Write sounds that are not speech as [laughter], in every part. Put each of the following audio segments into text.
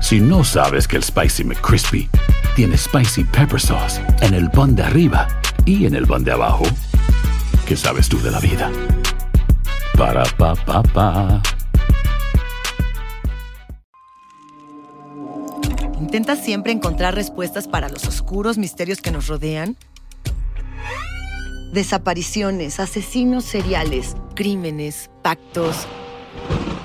Si no sabes que el Spicy McCrispy tiene Spicy Pepper Sauce en el pan de arriba y en el pan de abajo, ¿qué sabes tú de la vida? Para, pa, pa, pa. ¿Intentas siempre encontrar respuestas para los oscuros misterios que nos rodean? Desapariciones, asesinos seriales, crímenes, pactos.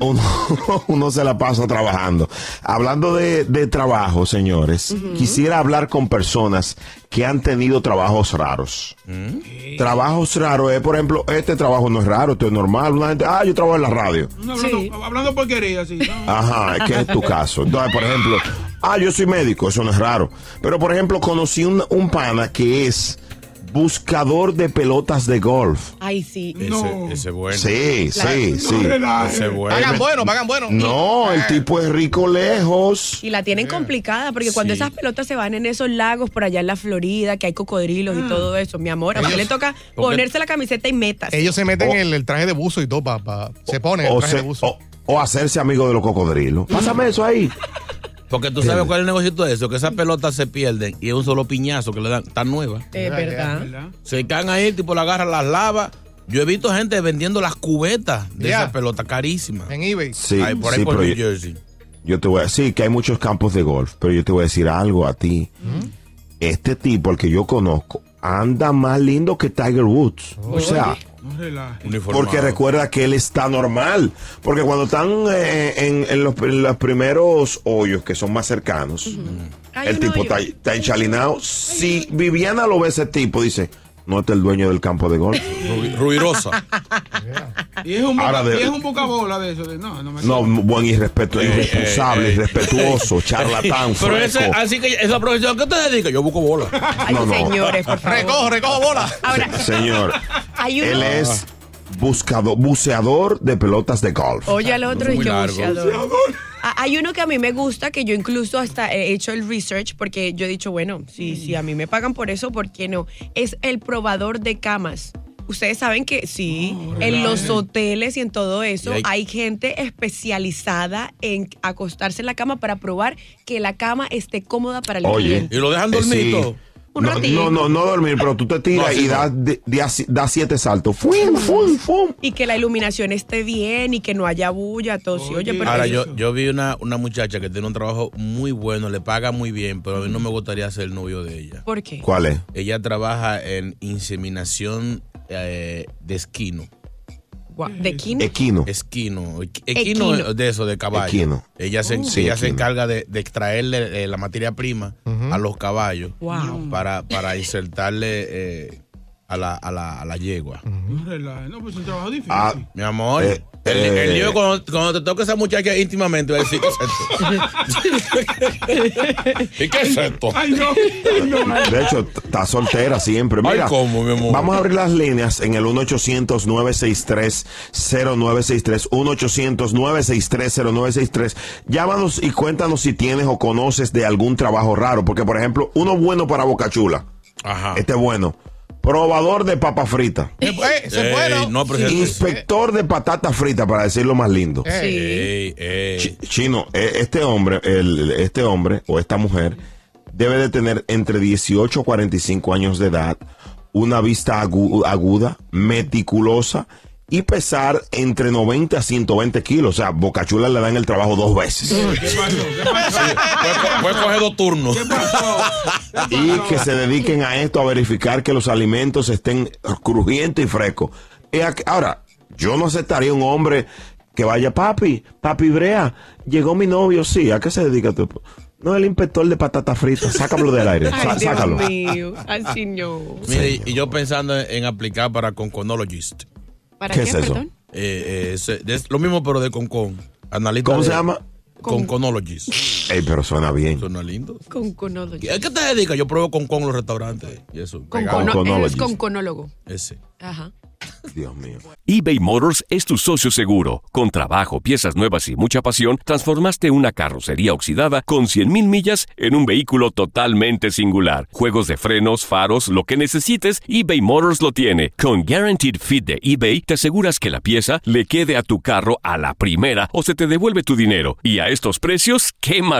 Uno, [laughs] uno se la pasa trabajando. Hablando de, de trabajo, señores, quisiera hablar con personas que han tenido trabajos raros. Trabajos raros es, por ejemplo, este trabajo no es raro, esto es normal. Una gente, ah, yo trabajo en la radio. No, hablando, hablando porquería, sí. ¿no? Ajá, es que es tu caso. Entonces, por ejemplo, ah, yo soy médico, eso no es raro. Pero, por ejemplo, conocí un, un pana que es buscador de pelotas de golf. Ay, sí. No. Ese, ese bueno. Sí, sí, sí. No. Ese bueno. Pagan bueno, pagan bueno. No, el tipo es rico lejos. Y la tienen complicada porque cuando Sí. esas pelotas se van en esos lagos por allá en la Florida, que hay cocodrilos y todo eso, mi amor, a le toca ponerse la camiseta y metas. Ellos se meten en el, el traje de buzo y todo, pa, pa- se ponen el O, traje se- de buzo. o- o hacerse amigo de los cocodrilos. Pásame eso ahí. Porque tú sabes cuál es el negocio de eso, que esas pelotas se pierden y es un solo piñazo que le dan, tan nuevas. Es verdad. ¿Verdad? Se caen ahí, tipo la agarra, las lava. Yo he visto gente vendiendo las cubetas de Ya. esas pelotas carísimas. En eBay. Sí, Ahí, por ahí sí, por pero New yo, Jersey. yo te voy a decir que hay muchos campos de golf, pero yo te voy a decir algo a ti. Este tipo, el que yo conozco, anda más lindo que Tiger Woods. O sea, No. Porque recuerda que él está normal. Porque cuando están eh, en, en los, en los primeros hoyos que son más cercanos, el tipo está, está enchalinado. Si Viviana lo ve ese tipo, dice, no este es el dueño del campo de golf. Ru- Ruirosa. [laughs] Y es un, Ahora boca, de- y es un bocabola de eso. De, no, no me No, buen irrespeto, irresponsable, eh, eh. irrespetuoso, [laughs] charlatán, Pero ese, así que esa profesión, ¿qué te dedica? Yo busco bola. Ay, No, no. señores, por favor. Recojo, recojo bola. Ahora, Señor, hay uno. él es buscador, buceador de pelotas de golf. Oye al otro y Muy que largo. buceador. Ah, Hay uno que a mí me gusta, que yo incluso hasta he hecho el research, porque yo he dicho, bueno, si, si a mí me pagan por eso, ¿por qué no? Es el probador de camas. Ustedes saben que sí, en los hoteles y en todo eso hay gente especializada en acostarse en la cama para probar que la cama esté cómoda para el Oye, cliente. Y lo dejan dormir Eh, sí. Un No, ratito. no, no, no dormir, pero tú te tiras No, y no. das, das- das siete saltos. ¡Fum, fum, fum! Y que la iluminación esté bien y que no haya bulla, todo. Oye, Oye. pero Ahora, yo, yo vi una, una muchacha que tiene un trabajo muy bueno, le paga muy bien, pero a mí no me gustaría ser el novio de ella. ¿Por qué? ¿Cuál es? Ella trabaja en inseminación eh, de esquino. ¿De quién? Equino. Esquino. equ- Equino, Equino. de eso, de caballo. Equino. Ella se, Sí, ella se encarga de, de extraerle eh, la materia prima a los caballos Wow. para, para insertarle eh, a, la, a, la, a la yegua. No relajes. No, pues es un trabajo difícil. Ah, Mi amor, Eh, el, eh. el lío cuando, cuando te toca esa muchacha íntimamente, va a decir, ¿qué es esto? [laughs] ¿Y qué es esto? Ay, no. No. De hecho, está soltera siempre. Mira, Ay, ¿cómo, mi amor? vamos a abrir las líneas en el 1-800-963-0963. 1-800-963-0963. Llámanos y cuéntanos si tienes o conoces de algún trabajo raro. Porque, por ejemplo, uno bueno para Boca Chula. Ajá. Este es bueno. Probador de papa frita, Eh, eh, no, pero- inspector de patata frita, para decirlo más lindo. Eh, Ey, ey. Chi- Chino, eh, este hombre, el- este hombre o esta mujer debe de tener entre 18 y 45 años de edad, una vista agu- aguda, meticulosa y pesar entre 90 a 120 kilos. O sea, Bocachula le dan el trabajo dos veces. ¿Qué pasó? ¿Qué pasó? Puede co- puede coger dos turnos. ¿Qué pasó? ¿Qué y pasó? que se dediquen a esto, a verificar que los alimentos estén crujientes y frescos. Ahora, yo no aceptaría un hombre que vaya, papi, papi Brea, llegó mi novio, sí, ¿a qué se dedica tu No, el inspector de patatas fritas, sácalo del aire, Ay, sa- Dios sácalo. mío. Así no. Mire, y- yo pensando en, en aplicar para Conconologist. ¿Para ¿Qué qué, es eso? perdón? Eh, eh, es, es lo mismo, pero de Concon. Analista ¿Cómo de- se llama? Conconologist. Ey, pero suena bien. Suena lindo. Con conólogo. ¿A qué te dedicas? Yo pruebo Concon en los restaurantes. Y eso. Con pegado. cono- Conconologist. eres con conólogo. Ese. Ajá. Dios mío. eBay Motors es tu socio seguro. Con trabajo, piezas nuevas y mucha pasión, transformaste una carrocería oxidada con 100.000 millas en un vehículo totalmente singular. Juegos de frenos, faros, lo que necesites, eBay Motors lo tiene. Con Guaranteed Fit de eBay, te aseguras que la pieza le quede a tu carro a la primera o se te devuelve tu dinero. Y a estos precios, ¿qué más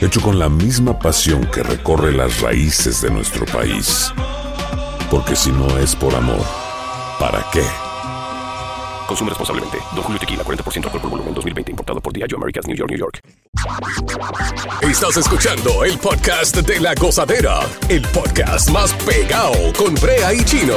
hecho con la misma pasión que recorre las raíces de nuestro país. Porque si no es por amor, ¿para qué? Consume responsablemente. Don Julio Tequila, 40% alcohol por volumen, 2020. Importado por Diageo Americas, New York, New York. Estás escuchando el podcast de la gozadera, el podcast más pegado con Brea y Chino.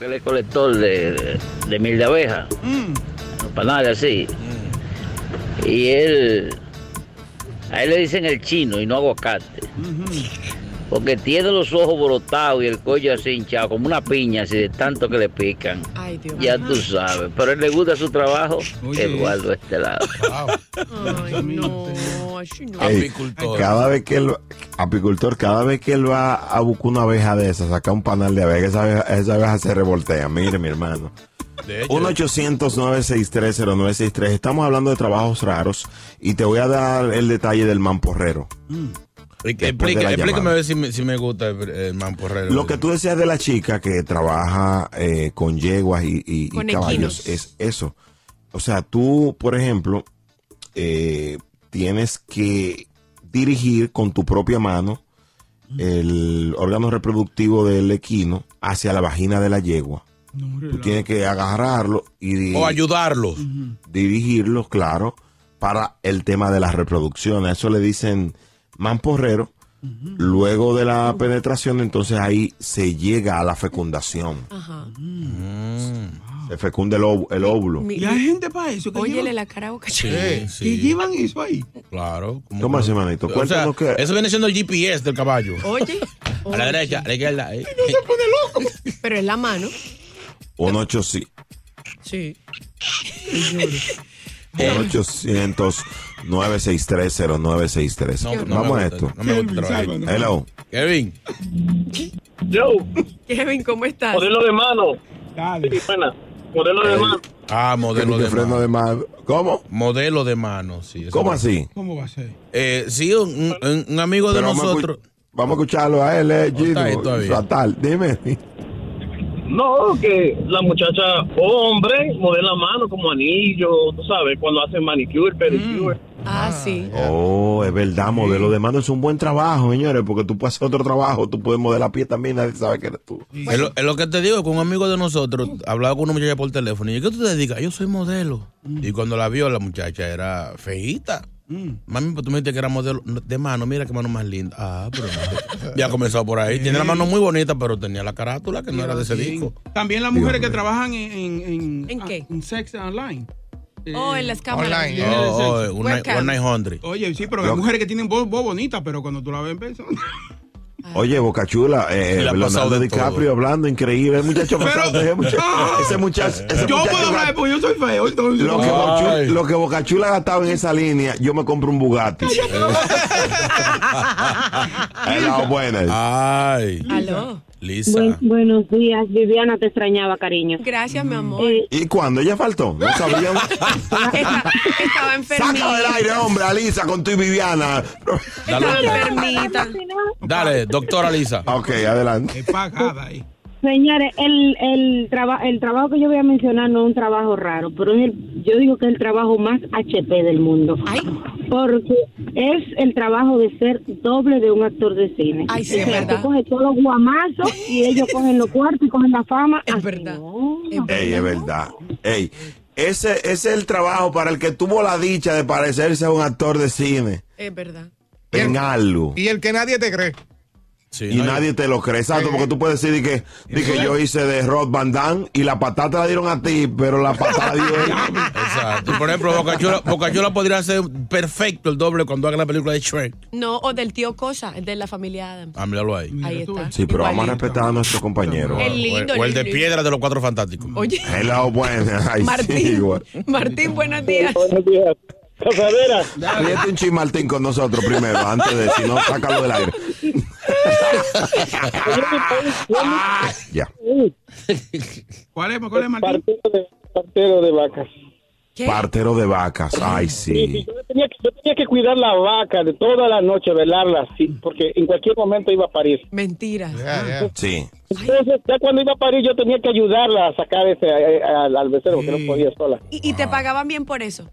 Él es colector de, de, de miel de abeja, panales así. Y él, a él le dicen el chino y no aguacate. Porque tiene los ojos brotados y el cuello así hinchado, como una piña, así de tanto que le pican. Ay, Dios Ya tú sabes. Pero a él le gusta su trabajo. Oye. Eduardo este lado. Ay, no. no. Ey, Apicultor. cada vez que él, apicultor, cada vez que él va a buscar una abeja de esas, saca un panal de abeja, esa abeja, esa abeja se revoltea. Mire, mi hermano. De hecho, 1-800-963-0963. Estamos hablando de trabajos raros y te voy a dar el detalle del mamporrero. explica- explícame llamada. a ver si me, si me gusta el, el mamporrero. Lo que tú decías de la chica que trabaja eh, con yeguas y, y- y Con caballos es eso. O sea, tú, por ejemplo, eh, tienes que dirigir con tu propia mano el órgano reproductivo del equino hacia la vagina de la yegua. No, Tú tienes que agarrarlo y O ayudarlos. dirigirlo, claro, para el tema de la reproducción. A eso le dicen mamporrero. Luego de la penetración, entonces ahí se llega a la fecundación. Ajá. Se fecunda el, óvulo- el óvulo. Mi- Y hay gente para eso. Que Óyele llevan, la cara a Boca Sí, sí. llevan eso ahí. Claro. ¿Cómo así, manito? O sea, que- Eso viene siendo el GPS del caballo. Oye. A la derecha, a la izquierda. eh. Pero es la mano. 1 800 Sí. 963-0963. No, no Vamos a esto. No me gusta Kelvin, trabajar. sálvanos. Hello. Kevin. Yo, Kevin, ¿cómo estás? modelo de mano. Dale. Buena. Modelo de mano. Ah, modelo de freno mano. de mano. ¿Cómo? Modelo de mano, sí. ¿Cómo así? ¿Cómo va a ser? Eh, sí, un, amigo de Pero nosotros. Vamos a escucharlo a él, eh, Gino. Fatal. Dime. No, que la muchacha, hombre, modela mano como anillo, tú sabes, cuando hacen manicure, pedicure. Ah, sí. Oh, es verdad, modelo de mano es un buen trabajo, señores, porque tú puedes hacer otro trabajo, tú puedes modelar pie también, nadie sabe que eres tú. Es lo, es lo que te digo, con un amigo de nosotros, hablaba con una muchacha por teléfono y yo, ¿qué tú te dedicas? Yo soy modelo. Y cuando la vio, la muchacha era feíta. Mami, pues tú me dijiste que era modelo de mano, mira qué mano más linda. Ah, pero no. [laughs] ya comenzó por ahí. Tiene la mano muy bonita, pero tenía la carátula que no era de ese Sí. disco. También las mujeres que trabajan en, en, en, ¿En qué? en sex online. Oh, en las cámaras. Online. Oh, oh, una, night hundred. Oye, sí, pero hay mujeres que tienen voz, voz bonita, pero cuando tú la ves en persona. Oye, Boca Chula, eh, ha Leonardo de DiCaprio todo. hablando, increíble, el muchacho Pero- pasado, ese muchacho, [laughs] Ah. ese muchacho, ese Yo muchacho puedo hablar porque yo soy feo, entonces. lo que, Ay. Bochu- lo que Boca Chula ha gastado en esa línea, yo me compro un Bugatti. [laughs] Es la buena. Ay, Aló. Lisa. Buen- buenos días, Viviana, te extrañaba, cariño. Gracias, mi amor. Eh, ¿Y cuándo? ¿Ella faltó? No sabíamos. [laughs] Esta- estaba enfermita. Saca del aire, hombre, Alisa, con tu y Viviana. Estaba Dale, enfermita. dale, doctora Lisa. Ok, adelante. Es pagada ahí. Señores, el, el, traba- el trabajo que yo voy a mencionar no es un trabajo raro, pero es el- yo digo que es el trabajo más HP del mundo. Ay. Porque es el trabajo de ser doble de un actor de cine. Ay, sí, O es verdad. tú coges todos los guamazos y ellos [laughs] cogen los cuartos y cogen la fama. Es Así verdad. no. Es verdad. Ey, es verdad. Ey, ese, ese es el trabajo para el que tuvo la dicha de parecerse a un actor de cine. Es verdad. En algo. Y el que nadie te cree. Sí, Y no, nadie te lo cree, exacto, porque tú puedes decir que, que yo hice de Rod Van Damme y la patata la dieron a ti, pero la patata dio él. [laughs] Exacto. Por ejemplo, Bocachula, Bocachula podría ser perfecto el doble cuando haga la película de Shrek. No, o del tío Cosa, el de la familia Adams. Ah, míralo ahí. Ahí está. Sí, pero vamos a respetar a nuestro compañero. El O el, lindo, o el de piedra de los cuatro fantásticos. Oye, [laughs] Hello, buena. [laughs] Ay, sí, Martín. igual. Martín, buenos días. Buenos días. Casadera. Ríete un chin Martín con nosotros primero, antes de, si no, sácalo del aire. Ya. ¿Cuál es, cuál es, Martín? Partero de, partero de vacas. ¿Qué? Partero de vacas. Ay, Sí, sí. sí, yo, tenía que, yo tenía que cuidar la vaca de toda la noche, velarla, sí, porque en cualquier momento iba a parir. Mentira. Ya. Sí. Entonces, ya cuando iba a parir, yo tenía que ayudarla a sacar ese eh, al, al becerro, que no podía sola. ¿Y, y te pagaban bien por eso?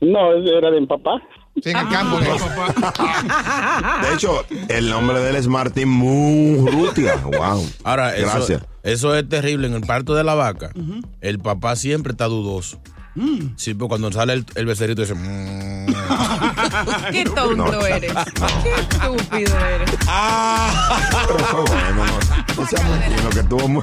No, era de mi papá. Sí, en el campo. ¿no? [laughs] De hecho, el nombre de él es Martín Murrutia. Wow. Ahora, eso, Gracias. eso es terrible. En el parto de la vaca, el papá siempre está dudoso. Sí, pues cuando sale el, el becerrito dice... "Mm". [laughs] Qué tonto No. eres. Qué estúpido eres. Pero fue bueno, no, no que tuvo muy...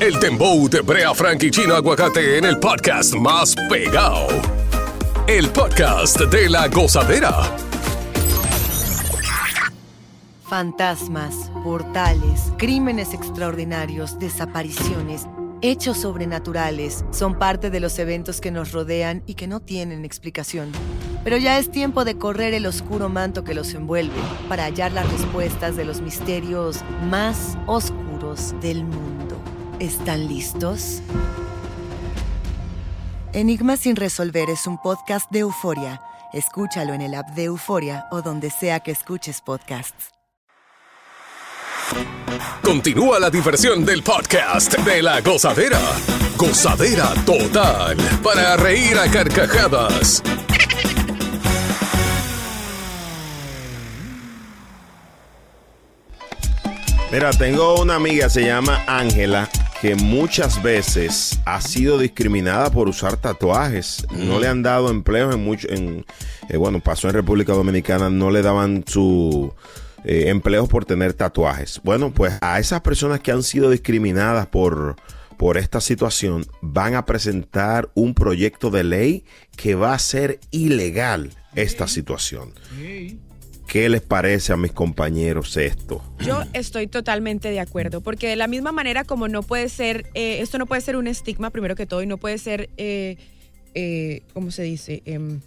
El Dembow de Brea Frank y Chino Aguacate en el podcast más pegado. El podcast de la gozadera. Fantasmas, portales, crímenes extraordinarios, desapariciones, hechos sobrenaturales son parte de los eventos que nos rodean y que no tienen explicación. Pero ya es tiempo de correr el oscuro manto que los envuelve para hallar las respuestas de los misterios más oscuros del mundo. ¿Están listos? Enigma sin resolver es un podcast de euforia. Escúchalo en el app de Euforia o donde sea que escuches podcasts. Continúa la diversión del podcast de la gozadera. Gozadera total. Para reír a carcajadas. Mira, tengo una amiga, se llama Ángela, que muchas veces ha sido discriminada por usar tatuajes. No le han dado empleos en mucho, en, eh, bueno, pasó en República Dominicana, no le daban su eh, empleos por tener tatuajes. Bueno, pues a esas personas que han sido discriminadas por, por esta situación van a presentar un proyecto de ley que va a ser ilegal esta situación. ¿Qué les parece a mis compañeros esto? Yo estoy totalmente de acuerdo, porque de la misma manera como no puede ser, eh, esto no puede ser un estigma primero que todo y no puede ser, eh, eh, ¿cómo se dice? Em,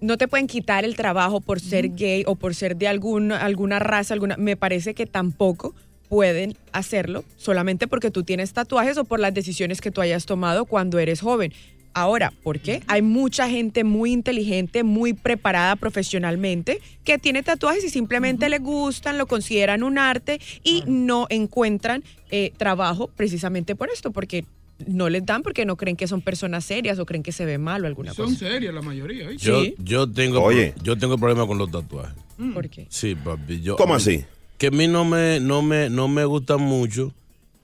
no te pueden quitar el trabajo por ser gay o por ser de algún, alguna raza, alguna. Me parece que tampoco pueden hacerlo solamente porque tú tienes tatuajes o por las decisiones que tú hayas tomado cuando eres joven. Ahora, ¿por qué? Hay mucha gente muy inteligente, muy preparada profesionalmente, que tiene tatuajes y simplemente le gustan, lo consideran un arte y no encuentran eh, trabajo precisamente por esto, porque no les dan porque no creen que son personas serias o creen que se ve mal o alguna Son cosa. serias la mayoría. ¿oíste? Yo, yo tengo Oye. yo tengo problema con los tatuajes. ¿Por qué? Sí, papi. Yo, ¿Cómo así? Que a mí no me, no me, no me gustan mucho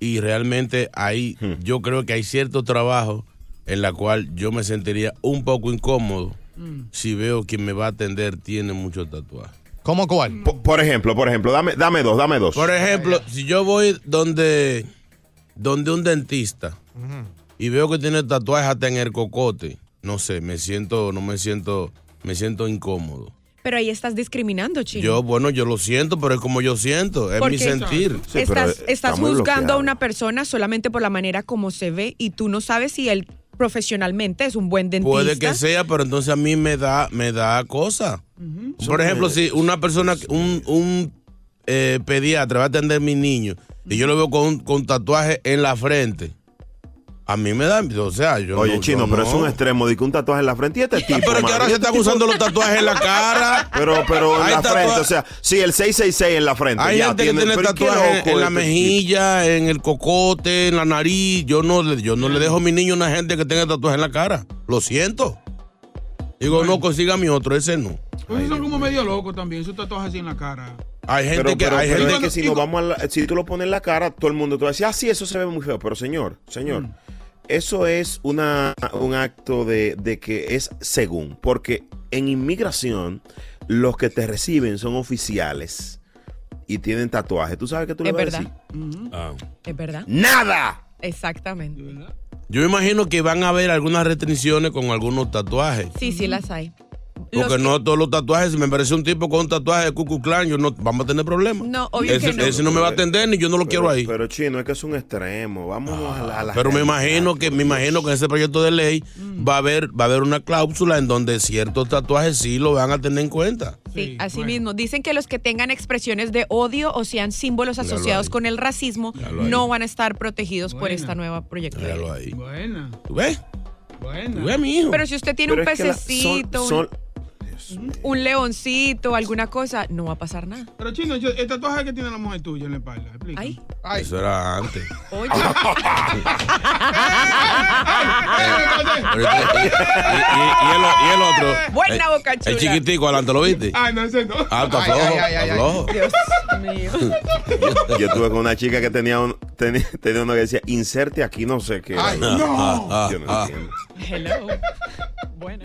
y realmente ahí Hmm. yo creo que hay cierto trabajo en la cual yo me sentiría un poco incómodo si veo que me va a atender tiene muchos tatuajes. ¿Cómo cuál? Por, por ejemplo, por ejemplo, dame, dame dos, dame dos. Por ejemplo, si yo voy donde, donde un dentista y veo que tiene tatuajes hasta en el cocote, no sé, me siento, no me siento, me siento incómodo. Pero ahí estás discriminando, chino. Yo, bueno, yo lo siento, pero es como yo siento, es mi Porque sentir. estás estás juzgando a una persona solamente por la manera como se ve y tú no sabes si él profesionalmente es un buen dentista. Puede que sea, pero entonces a mí me da, me da cosa. Por ejemplo, si una persona, un, un eh, pediatra va a atender a mi niño y yo lo veo con, con tatuaje en la frente, a mí me da, o sea, yo Oye, no- chino, yo pero no. es un extremo de que un tatuaje en la frente y este tipo. pero que mano, ahora se están tipo- usando los tatuajes en la cara. Pero, pero en Hay la frente, o sea, sí, el 666 en la frente. Hay ya gente que tiene- tiene pero qué tatuajes en la este mejilla, en el cocote, en la nariz. Yo no, le- yo no le dejo a mi niño una gente que tenga tatuajes en la cara. Lo siento. Digo, no, consiga mi otro, ese no. Pues son como medio locos también, esos tatuajes así en la cara. Hay gente Pero, que, pero- hay pero gente es que si, nos vamos a la- si tú lo pones en la cara, todo el mundo te va a decir, ah, sí, eso se ve muy feo. Pero señor, señor, Mm. Eso es una, un acto de, de que es según. Porque en inmigración, los que te reciben son oficiales y tienen tatuajes. ¿Tú sabes que tú le Es vas a verdad. decir? Ah. Es verdad. ¡Nada! Exactamente. Yo me imagino que van a haber algunas restricciones con algunos tatuajes. Sí, sí las hay. Porque no todos los tatuajes, si me parece un tipo con un tatuaje de Ku Klux Klan, yo no, vamos a tener problemas. No, obvio ese, que no. ese no me va a atender ni yo no lo quiero ahí. Pero chino, es que es un extremo. Vámonos a la, a la Pero me imagino que me imagino que en ese proyecto de ley va a haber va a haber una cláusula en donde ciertos tatuajes sí lo van a tener en cuenta. Sí, así mismo. Dicen que los que tengan expresiones de odio o sean símbolos asociados con el racismo no van a estar protegidos por esta nueva proyecto. de Míralo ley. ahí. Buena. ¿Tú ves? Buena. ¿Tú ves, mi hijo? Pero si usted tiene Pero un la- pececito, son- un- un, leoncito, alguna cosa, no va a pasar nada. Pero chino, yo- el tatuaje que tiene la mujer tuya en la espalda, explica. Ay, Eso era antes. oye. [laughs] Y, y- y- y el, y el otro. Buena el, boca chula. el chiquitico adelante, ¿lo viste? Ay, no, ese no. Ah, está Ay, flojo. ay, ay, ay, ay. Dios mío. [laughs] Yo estuve con una chica que tenía, un, tenía, tenía uno que decía, inserte aquí, no sé qué. Ay, Ah, ah, Yo no ah. entiendo. Hello. Bueno.